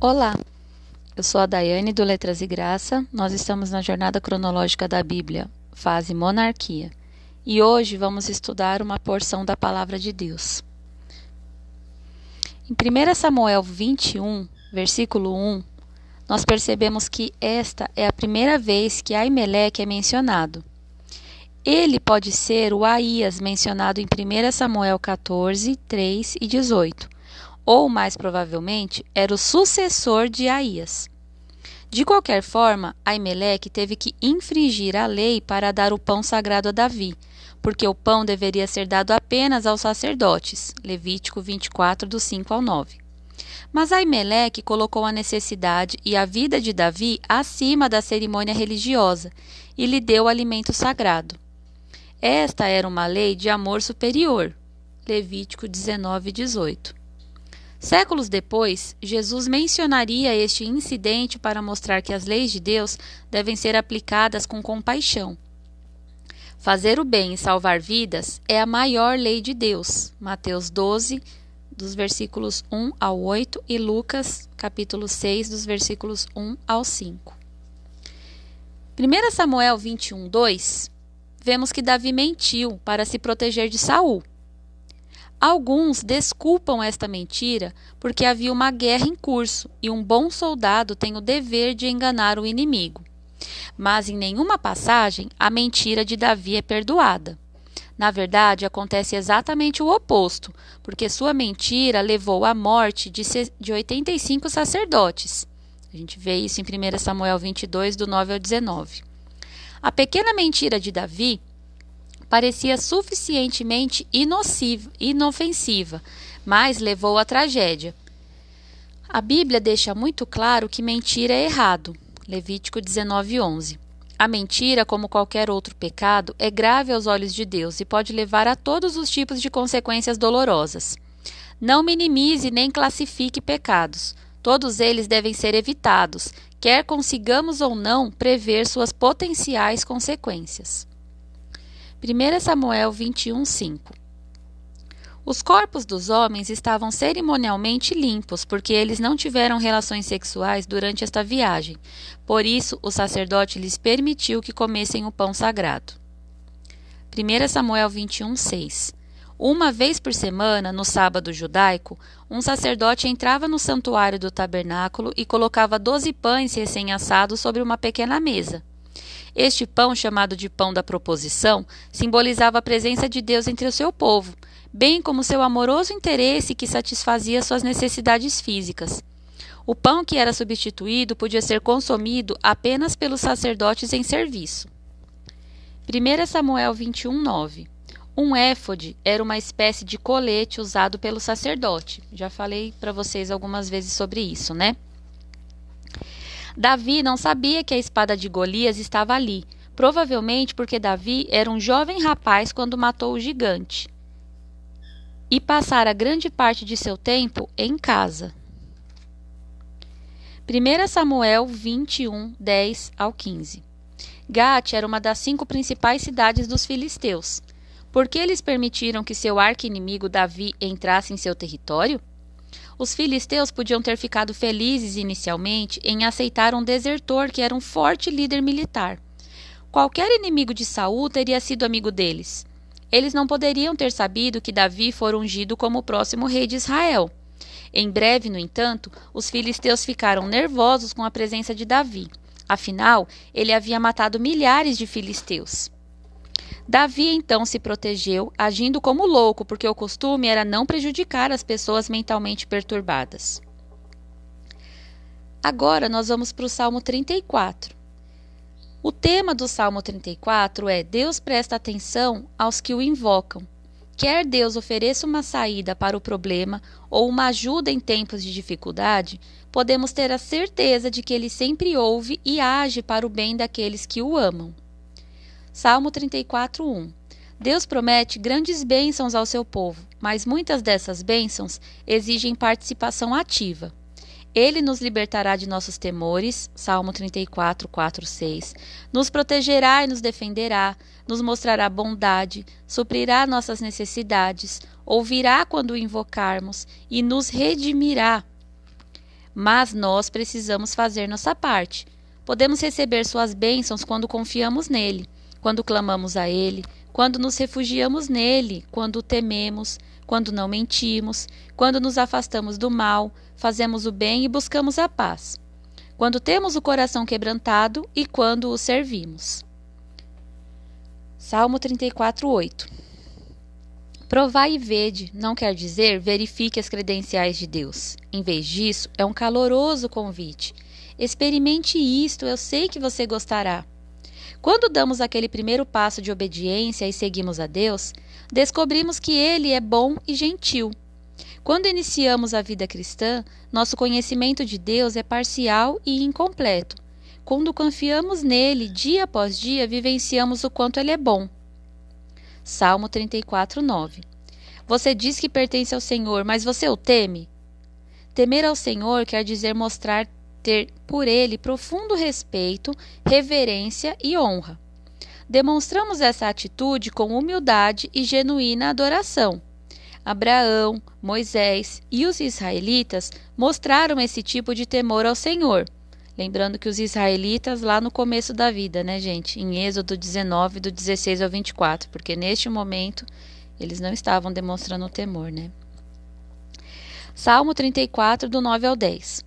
Olá, eu sou a Daiane do Letras e Graça. Nós estamos na jornada cronológica da Bíblia, fase Monarquia, e hoje vamos estudar uma porção da Palavra de Deus. Em 1 Samuel 21, versículo 1, nós percebemos que esta é a primeira vez que Aimeleque é mencionado. Ele pode ser o Aías mencionado em 1 Samuel 14, 3 e 18 ou mais provavelmente era o sucessor de Aías. De qualquer forma, Aimeleque teve que infringir a lei para dar o pão sagrado a Davi, porque o pão deveria ser dado apenas aos sacerdotes. Levítico 24, do 5 ao 9. Mas Aimeleque colocou a necessidade e a vida de Davi acima da cerimônia religiosa e lhe deu alimento sagrado. Esta era uma lei de amor superior. Levítico 19, 18. Séculos depois, Jesus mencionaria este incidente para mostrar que as leis de Deus devem ser aplicadas com compaixão. Fazer o bem e salvar vidas é a maior lei de Deus. Mateus 12, dos versículos 1 ao 8 e Lucas, capítulo 6, dos versículos 1 ao 5. 1 Samuel 21, 2, vemos que Davi mentiu para se proteger de Saul. Alguns desculpam esta mentira porque havia uma guerra em curso e um bom soldado tem o dever de enganar o inimigo. Mas em nenhuma passagem a mentira de Davi é perdoada. Na verdade, acontece exatamente o oposto, porque sua mentira levou à morte de, de 85 sacerdotes. A gente vê isso em 1 Samuel 22, do 9 ao 19. A pequena mentira de Davi parecia suficientemente inofensiva, mas levou à tragédia. A Bíblia deixa muito claro que mentira é errado. Levítico 19:11. A mentira, como qualquer outro pecado, é grave aos olhos de Deus e pode levar a todos os tipos de consequências dolorosas. Não minimize nem classifique pecados. Todos eles devem ser evitados, quer consigamos ou não prever suas potenciais consequências. 1 Samuel 21, 5 Os corpos dos homens estavam cerimonialmente limpos, porque eles não tiveram relações sexuais durante esta viagem. Por isso, o sacerdote lhes permitiu que comessem o pão sagrado. 1 Samuel 21, 6 Uma vez por semana, no sábado judaico, um sacerdote entrava no santuário do tabernáculo e colocava doze pães recém-assados sobre uma pequena mesa. Este pão, chamado de pão da proposição, simbolizava a presença de Deus entre o seu povo, bem como seu amoroso interesse que satisfazia suas necessidades físicas. O pão que era substituído podia ser consumido apenas pelos sacerdotes em serviço. 1 Samuel 21, 9 Um éfode era uma espécie de colete usado pelo sacerdote. Já falei para vocês algumas vezes sobre isso, né? Davi não sabia que a espada de Golias estava ali, provavelmente porque Davi era um jovem rapaz quando matou o gigante e passara grande parte de seu tempo em casa. 1 Samuel 21, 10 ao 15 Gate era uma das cinco principais cidades dos filisteus. Por que eles permitiram que seu arqui-inimigo Davi entrasse em seu território? Os filisteus podiam ter ficado felizes inicialmente em aceitar um desertor que era um forte líder militar. Qualquer inimigo de Saul teria sido amigo deles. Eles não poderiam ter sabido que Davi fora ungido como o próximo rei de Israel. Em breve, no entanto, os filisteus ficaram nervosos com a presença de Davi. Afinal, ele havia matado milhares de filisteus. Davi então se protegeu, agindo como louco, porque o costume era não prejudicar as pessoas mentalmente perturbadas. Agora nós vamos para o Salmo 34. O tema do Salmo 34 é Deus presta atenção aos que o invocam. Quer Deus ofereça uma saída para o problema ou uma ajuda em tempos de dificuldade, podemos ter a certeza de que ele sempre ouve e age para o bem daqueles que o amam. Salmo 34, 1. Deus promete grandes bênçãos ao seu povo, mas muitas dessas bênçãos exigem participação ativa. Ele nos libertará de nossos temores, Salmo 34, 4, 6. Nos protegerá e nos defenderá, nos mostrará bondade, suprirá nossas necessidades, ouvirá quando o invocarmos e nos redimirá. Mas nós precisamos fazer nossa parte. Podemos receber suas bênçãos quando confiamos nele, quando clamamos a ele, quando nos refugiamos nele, quando o tememos, quando não mentimos, quando nos afastamos do mal, fazemos o bem e buscamos a paz, quando temos o coração quebrantado e quando o servimos. Salmo 34, 8 Provai e vede não quer dizer verifique as credenciais de Deus. Em vez disso, é um caloroso convite. Experimente isto, eu sei que você gostará. Quando damos aquele primeiro passo de obediência e seguimos a Deus, descobrimos que Ele é bom e gentil. Quando iniciamos a vida cristã, nosso conhecimento de Deus é parcial e incompleto. Quando confiamos nele dia após dia, vivenciamos o quanto ele é bom. Salmo 34, 9. Você diz que pertence ao Senhor, mas você o teme? Temer ao Senhor quer dizer mostrar ter por ele profundo respeito, reverência e honra. Demonstramos essa atitude com humildade e genuína adoração. Abraão, Moisés e os israelitas mostraram esse tipo de temor ao Senhor. Lembrando que os israelitas lá no começo da vida, né, gente? Em Êxodo 19, do 16 ao 24, porque neste momento eles não estavam demonstrando temor, né? Salmo 34, do 9 ao 10.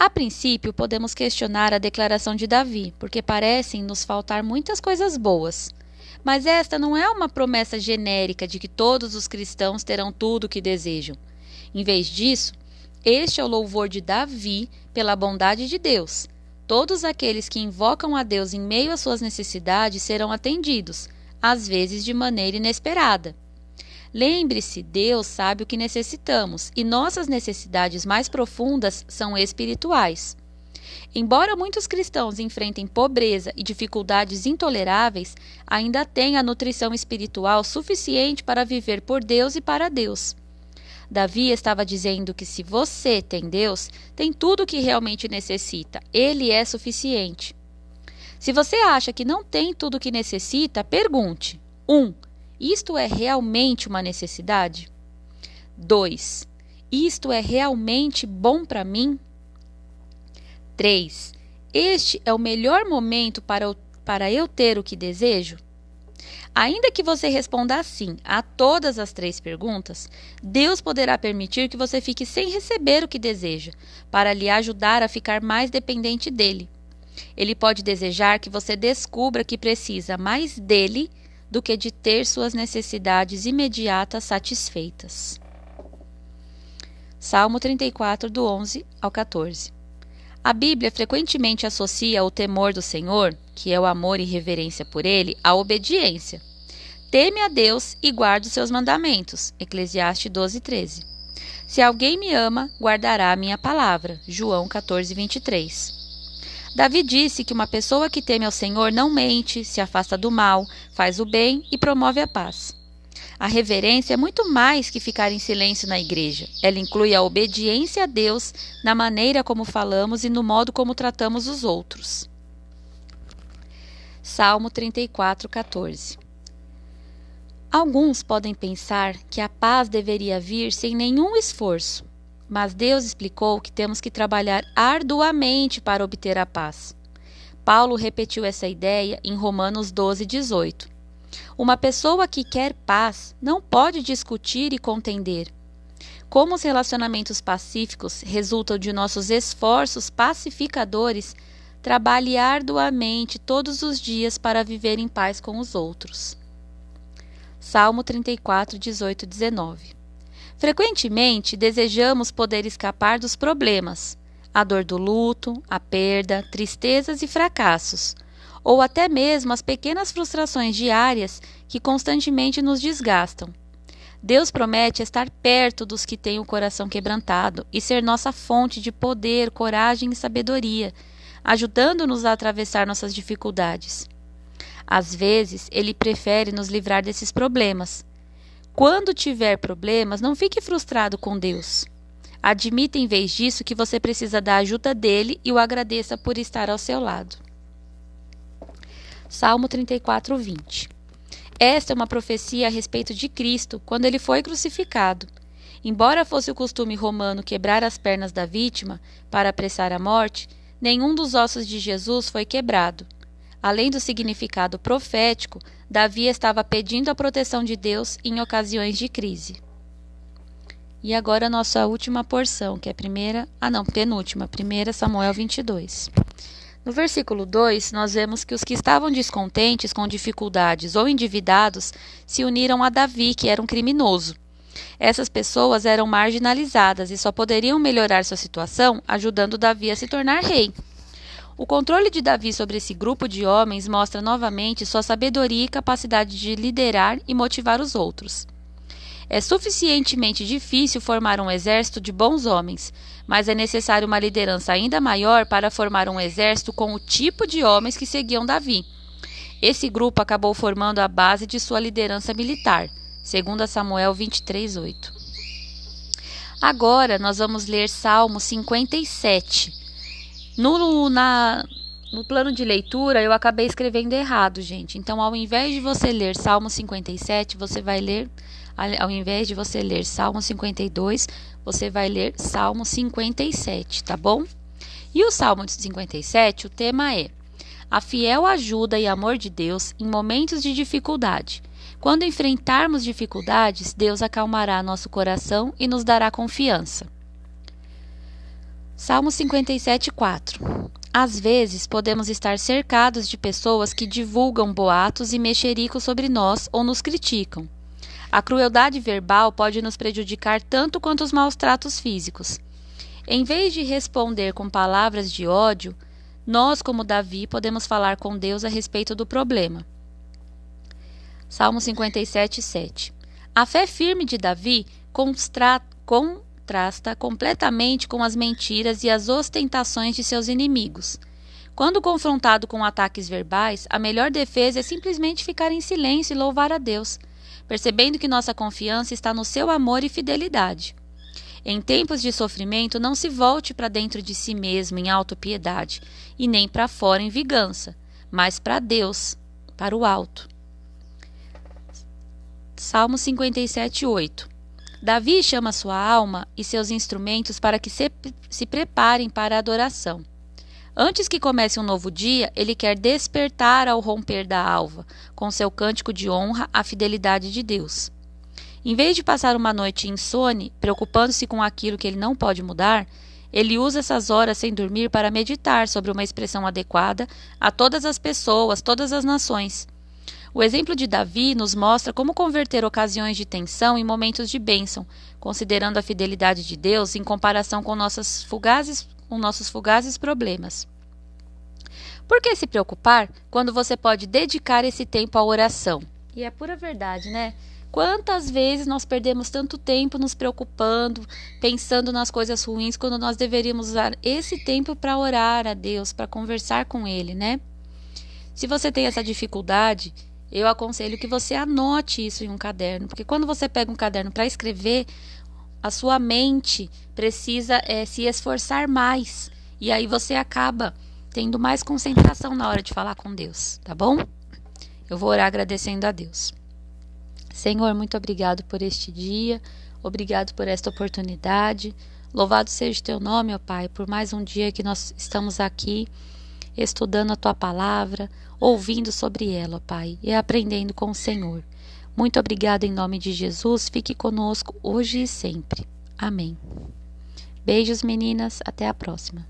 A princípio, podemos questionar a declaração de Davi, porque parecem nos faltar muitas coisas boas. Mas esta não é uma promessa genérica de que todos os cristãos terão tudo o que desejam. Em vez disso, este é o louvor de Davi pela bondade de Deus. Todos aqueles que invocam a Deus em meio às suas necessidades serão atendidos, às vezes de maneira inesperada. Lembre-se, Deus sabe o que necessitamos e nossas necessidades mais profundas são espirituais. Embora muitos cristãos enfrentem pobreza e dificuldades intoleráveis, ainda têm a nutrição espiritual suficiente para viver por Deus e para Deus. Davi estava dizendo que se você tem Deus, tem tudo o que realmente necessita. Ele é suficiente. Se você acha que não tem tudo o que necessita, pergunte: 1. Um, isto é realmente uma necessidade? 2. Isto é realmente bom para mim? 3. Este é o melhor momento para, para eu ter o que desejo? Ainda que você responda sim a todas as três perguntas, Deus poderá permitir que você fique sem receber o que deseja, para lhe ajudar a ficar mais dependente dele. Ele pode desejar que você descubra que precisa mais dele do que de ter suas necessidades imediatas satisfeitas. Salmo 34, do 11 ao 14. A Bíblia frequentemente associa o temor do Senhor, que é o amor e reverência por ele, à obediência. Teme a Deus e guarde os seus mandamentos. Eclesiastes 12, 13. Se alguém me ama, guardará a minha palavra. João 14, 23. Davi disse que uma pessoa que teme ao Senhor não mente, se afasta do mal, faz o bem e promove a paz. A reverência é muito mais que ficar em silêncio na igreja. Ela inclui a obediência a Deus na maneira como falamos e no modo como tratamos os outros. Salmo 34, 14 Alguns podem pensar que a paz deveria vir sem nenhum esforço, mas Deus explicou que temos que trabalhar arduamente para obter a paz. Paulo repetiu essa ideia em Romanos 12, 18. Uma pessoa que quer paz não pode discutir e contender. Como os relacionamentos pacíficos resultam de nossos esforços pacificadores, trabalhe arduamente todos os dias para viver em paz com os outros. Salmo 34, 18 19. Frequentemente desejamos poder escapar dos problemas, a dor do luto, a perda, tristezas e fracassos ou até mesmo as pequenas frustrações diárias que constantemente nos desgastam. Deus promete estar perto dos que têm o coração quebrantado e ser nossa fonte de poder, coragem e sabedoria, ajudando-nos a atravessar nossas dificuldades. Às vezes, Ele prefere nos livrar desses problemas. Quando tiver problemas, não fique frustrado com Deus. Admita em vez disso que você precisa da ajuda dele e o agradeça por estar ao seu lado. Salmo 34, 20. Esta é uma profecia a respeito de Cristo quando ele foi crucificado. Embora fosse o costume romano quebrar as pernas da vítima para apressar a morte, nenhum dos ossos de Jesus foi quebrado. Além do significado profético, Davi estava pedindo a proteção de Deus em ocasiões de crise. E agora nossa última porção, que é a primeira, ah não, penúltima, 1 Samuel 22. No versículo 2, nós vemos que os que estavam descontentes com dificuldades ou endividados se uniram a Davi, que era um criminoso. Essas pessoas eram marginalizadas e só poderiam melhorar sua situação ajudando Davi a se tornar rei. O controle de Davi sobre esse grupo de homens mostra novamente sua sabedoria e capacidade de liderar e motivar os outros. É suficientemente difícil formar um exército de bons homens, mas é necessário uma liderança ainda maior para formar um exército com o tipo de homens que seguiam Davi. Esse grupo acabou formando a base de sua liderança militar, segundo Samuel 23:8. Agora nós vamos ler Salmo 57. No, na, no plano de leitura eu acabei escrevendo errado, gente. Então, ao invés de você ler Salmo 57, você vai ler ao invés de você ler Salmo 52, você vai ler Salmo 57, tá bom? E o Salmo 57, o tema é a fiel ajuda e amor de Deus em momentos de dificuldade. Quando enfrentarmos dificuldades, Deus acalmará nosso coração e nos dará confiança. Salmo 57, 4 Às vezes podemos estar cercados de pessoas que divulgam boatos e mexericos sobre nós ou nos criticam. A crueldade verbal pode nos prejudicar tanto quanto os maus tratos físicos. Em vez de responder com palavras de ódio, nós, como Davi, podemos falar com Deus a respeito do problema. Salmo 57, 7. A fé firme de Davi contrasta completamente com as mentiras e as ostentações de seus inimigos. Quando confrontado com ataques verbais, a melhor defesa é simplesmente ficar em silêncio e louvar a Deus percebendo que nossa confiança está no seu amor e fidelidade. Em tempos de sofrimento, não se volte para dentro de si mesmo em autopiedade, e nem para fora em vingança, mas para Deus, para o alto. Salmo 57, 8 Davi chama sua alma e seus instrumentos para que se, se preparem para a adoração. Antes que comece um novo dia, ele quer despertar ao romper da alva, com seu cântico de honra à fidelidade de Deus. Em vez de passar uma noite insone, preocupando-se com aquilo que ele não pode mudar, ele usa essas horas sem dormir para meditar sobre uma expressão adequada a todas as pessoas, todas as nações. O exemplo de Davi nos mostra como converter ocasiões de tensão em momentos de bênção, considerando a fidelidade de Deus em comparação com nossas fugazes com nossos fugazes problemas. Por que se preocupar quando você pode dedicar esse tempo à oração? E é pura verdade, né? Quantas vezes nós perdemos tanto tempo nos preocupando, pensando nas coisas ruins, quando nós deveríamos usar esse tempo para orar a Deus, para conversar com Ele, né? Se você tem essa dificuldade, eu aconselho que você anote isso em um caderno, porque quando você pega um caderno para escrever, a sua mente precisa é, se esforçar mais. E aí você acaba tendo mais concentração na hora de falar com Deus, tá bom? Eu vou orar agradecendo a Deus. Senhor, muito obrigado por este dia, obrigado por esta oportunidade. Louvado seja o teu nome, ó Pai, por mais um dia que nós estamos aqui estudando a tua palavra, ouvindo sobre ela, Pai, e aprendendo com o Senhor. Muito obrigada em nome de Jesus. Fique conosco hoje e sempre. Amém. Beijos, meninas. Até a próxima.